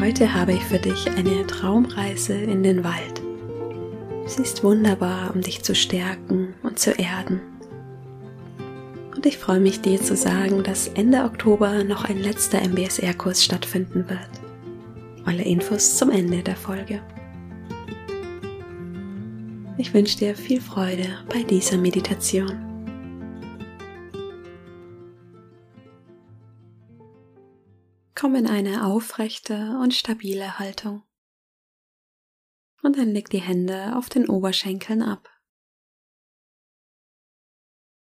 Heute habe ich für dich eine Traumreise in den Wald. Sie ist wunderbar, um dich zu stärken und zu erden. Und ich freue mich dir zu sagen, dass Ende Oktober noch ein letzter MBSR-Kurs stattfinden wird. Alle Infos zum Ende der Folge. Ich wünsche dir viel Freude bei dieser Meditation. Komm in eine aufrechte und stabile Haltung. Und dann leg die Hände auf den Oberschenkeln ab.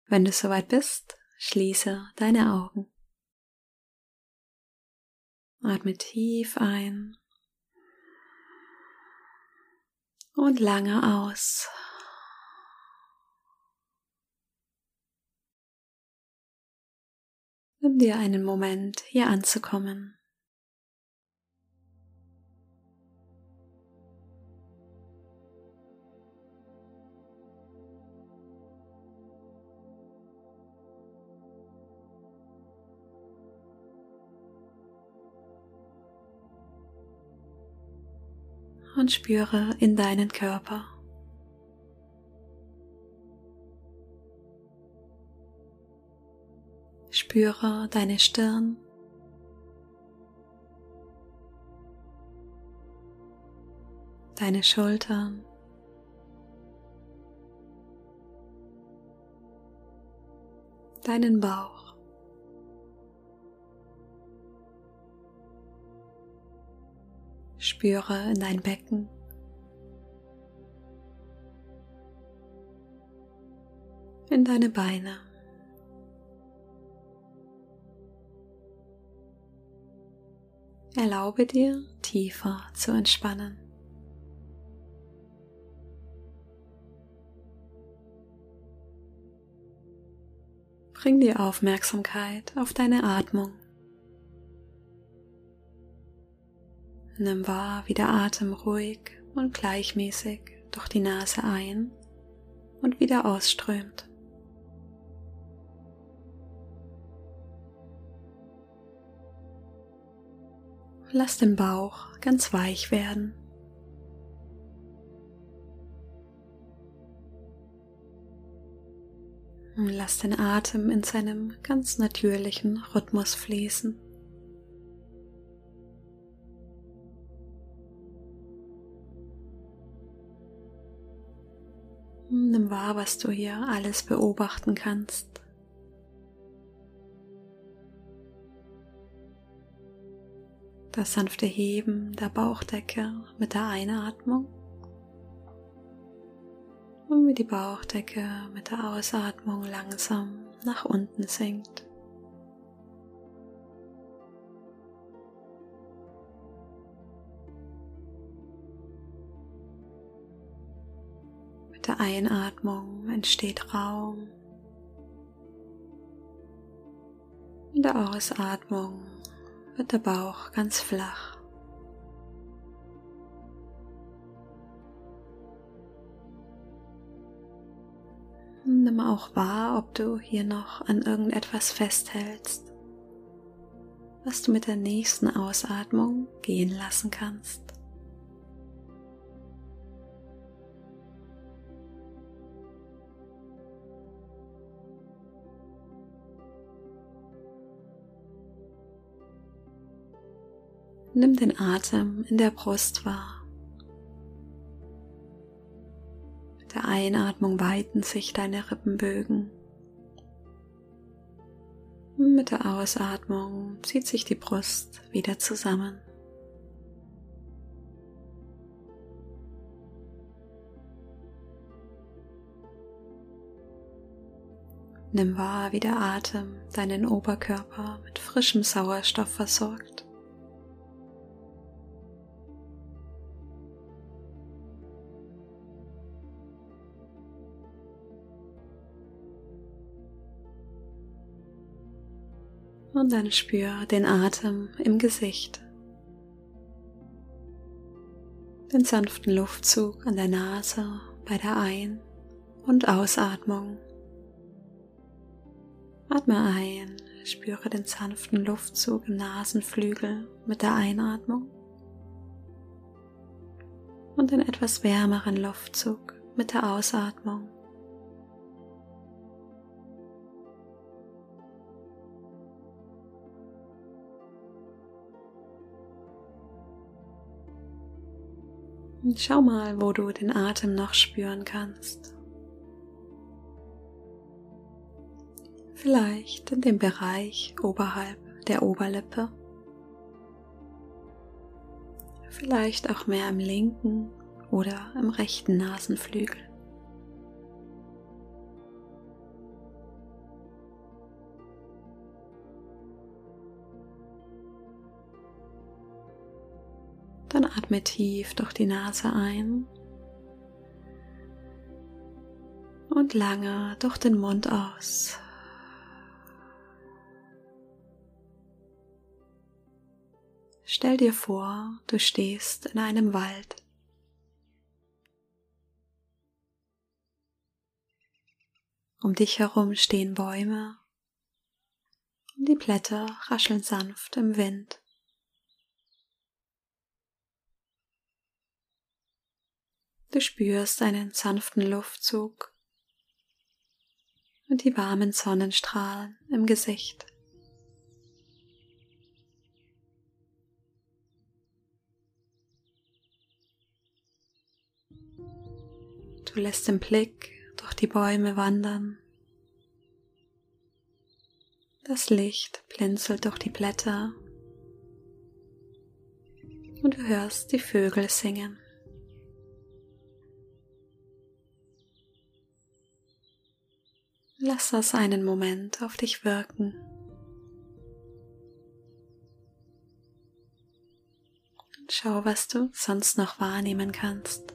Wenn du soweit bist, schließe deine Augen. Atme tief ein und lange aus. Nimm dir einen Moment, hier anzukommen. Und spüre in deinen Körper. Spüre deine Stirn. Deine Schultern. Deinen Bauch. Spüre in dein Becken. In deine Beine. Erlaube dir, tiefer zu entspannen. Bring die Aufmerksamkeit auf deine Atmung. Nimm wahr, wie der Atem ruhig und gleichmäßig durch die Nase ein und wieder ausströmt. Lass den Bauch ganz weich werden. Und lass den Atem in seinem ganz natürlichen Rhythmus fließen. Nimm wahr, was du hier alles beobachten kannst. Das sanfte Heben der Bauchdecke mit der Einatmung und wie die Bauchdecke mit der Ausatmung langsam nach unten sinkt. Mit der Einatmung entsteht Raum. In der Ausatmung wird der Bauch ganz flach. Nimm auch wahr, ob du hier noch an irgendetwas festhältst, was du mit der nächsten Ausatmung gehen lassen kannst. Nimm den Atem in der Brust wahr. Mit der Einatmung weiten sich deine Rippenbögen. Mit der Ausatmung zieht sich die Brust wieder zusammen. Nimm wahr, wie der Atem deinen Oberkörper mit frischem Sauerstoff versorgt. Und dann spür den Atem im Gesicht. Den sanften Luftzug an der Nase bei der Ein- und Ausatmung. Atme ein, spüre den sanften Luftzug im Nasenflügel mit der Einatmung und den etwas wärmeren Luftzug mit der Ausatmung. Und schau mal, wo du den Atem noch spüren kannst. Vielleicht in dem Bereich oberhalb der Oberlippe. Vielleicht auch mehr im linken oder im rechten Nasenflügel. Atme tief durch die Nase ein und lange durch den Mund aus. Stell dir vor, du stehst in einem Wald. Um dich herum stehen Bäume und die Blätter rascheln sanft im Wind. Du spürst einen sanften Luftzug und die warmen Sonnenstrahlen im Gesicht. Du lässt den Blick durch die Bäume wandern. Das Licht blinzelt durch die Blätter und du hörst die Vögel singen. Lass das einen Moment auf dich wirken. schau, was du sonst noch wahrnehmen kannst.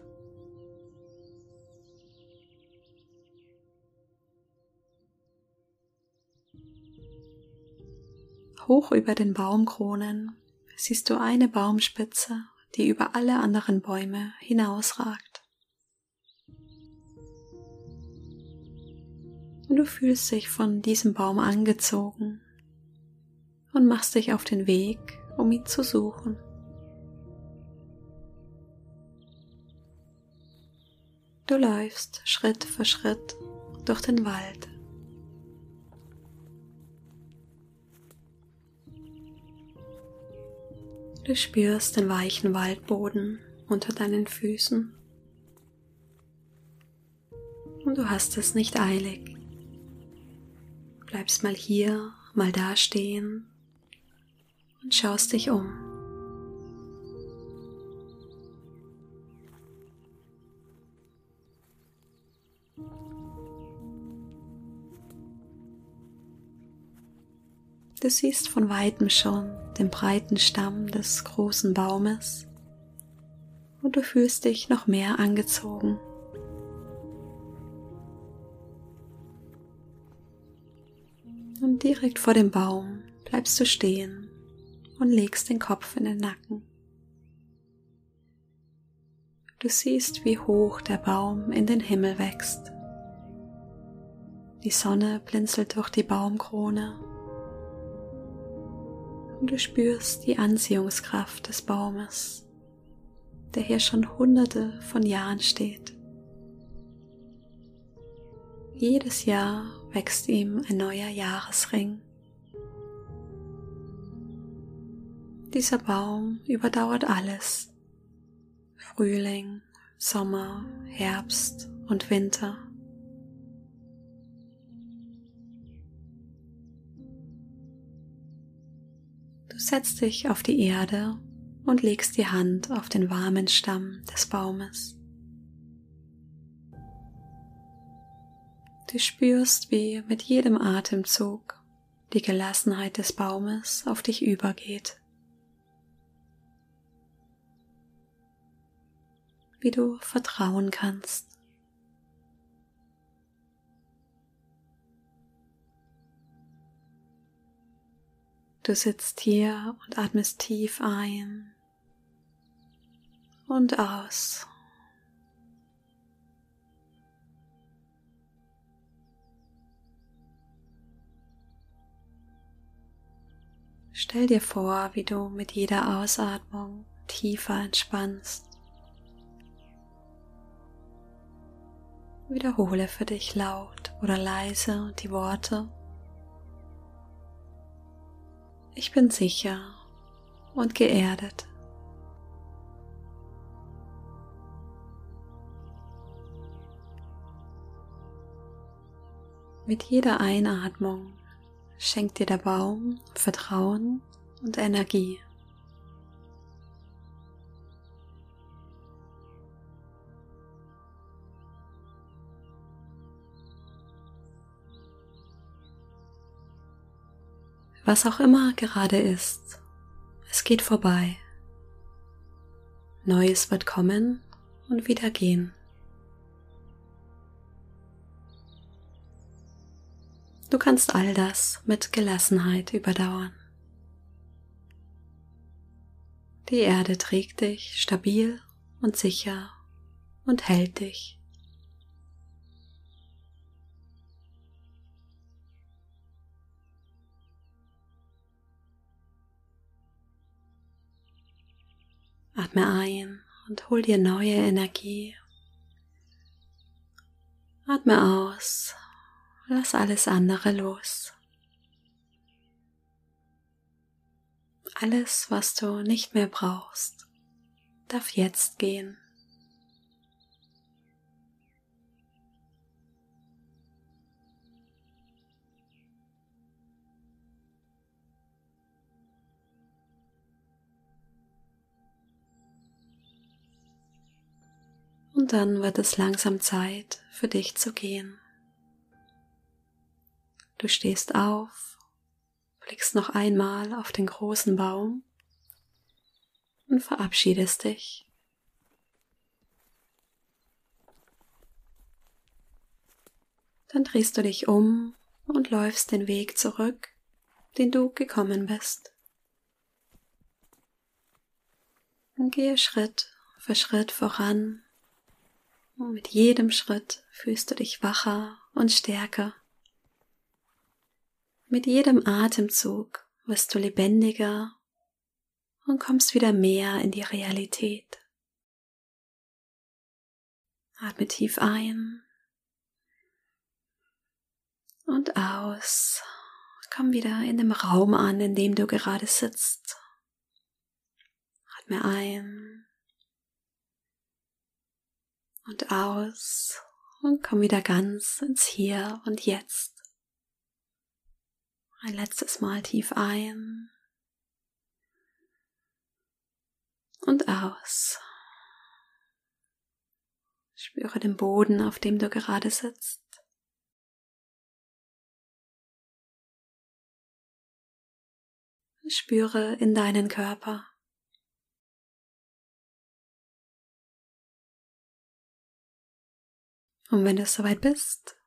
Hoch über den Baumkronen siehst du eine Baumspitze, die über alle anderen Bäume hinausragt. Du fühlst dich von diesem Baum angezogen und machst dich auf den Weg, um ihn zu suchen. Du läufst Schritt für Schritt durch den Wald. Du spürst den weichen Waldboden unter deinen Füßen und du hast es nicht eilig bleibst mal hier, mal da stehen und schaust dich um. Du siehst von weitem schon den breiten Stamm des großen Baumes und du fühlst dich noch mehr angezogen. Direkt vor dem Baum bleibst du stehen und legst den Kopf in den Nacken. Du siehst, wie hoch der Baum in den Himmel wächst. Die Sonne blinzelt durch die Baumkrone und du spürst die Anziehungskraft des Baumes, der hier schon hunderte von Jahren steht. Jedes Jahr wächst ihm ein neuer Jahresring. Dieser Baum überdauert alles. Frühling, Sommer, Herbst und Winter. Du setzt dich auf die Erde und legst die Hand auf den warmen Stamm des Baumes. Du spürst, wie mit jedem Atemzug die Gelassenheit des Baumes auf dich übergeht. Wie du vertrauen kannst. Du sitzt hier und atmest tief ein und aus. Stell dir vor, wie du mit jeder Ausatmung tiefer entspannst. Wiederhole für dich laut oder leise die Worte. Ich bin sicher und geerdet. Mit jeder Einatmung schenkt dir der Baum Vertrauen und Energie. Was auch immer gerade ist, es geht vorbei. Neues wird kommen und wieder gehen. Du kannst all das mit Gelassenheit überdauern. Die Erde trägt dich stabil und sicher und hält dich. Atme ein und hol dir neue Energie. Atme aus Lass alles andere los. Alles, was du nicht mehr brauchst, darf jetzt gehen. Und dann wird es langsam Zeit für dich zu gehen. Du stehst auf, blickst noch einmal auf den großen Baum und verabschiedest dich. Dann drehst du dich um und läufst den Weg zurück, den du gekommen bist. Und gehe Schritt für Schritt voran. Und mit jedem Schritt fühlst du dich wacher und stärker. Mit jedem Atemzug wirst du lebendiger und kommst wieder mehr in die Realität. Atme tief ein und aus. Komm wieder in dem Raum an, in dem du gerade sitzt. Atme ein und aus und komm wieder ganz ins Hier und Jetzt. Ein letztes Mal tief ein und aus. Spüre den Boden, auf dem du gerade sitzt. Spüre in deinen Körper. Und wenn du soweit bist,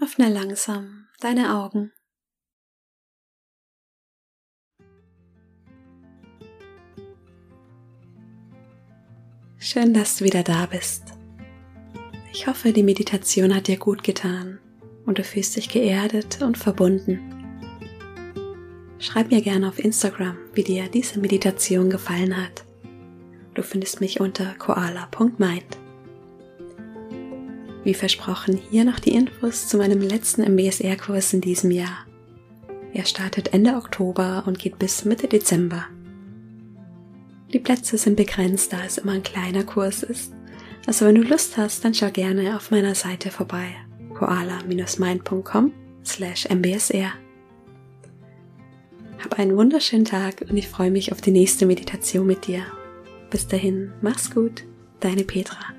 öffne langsam deine Augen. Schön, dass du wieder da bist. Ich hoffe, die Meditation hat dir gut getan und du fühlst dich geerdet und verbunden. Schreib mir gerne auf Instagram, wie dir diese Meditation gefallen hat. Du findest mich unter koala.mind. Wie versprochen, hier noch die Infos zu meinem letzten MBSR-Kurs in diesem Jahr. Er startet Ende Oktober und geht bis Mitte Dezember. Die Plätze sind begrenzt, da es immer ein kleiner Kurs ist. Also wenn du Lust hast, dann schau gerne auf meiner Seite vorbei. koala-mind.com slash mbsr. Hab einen wunderschönen Tag und ich freue mich auf die nächste Meditation mit dir. Bis dahin, mach's gut, deine Petra.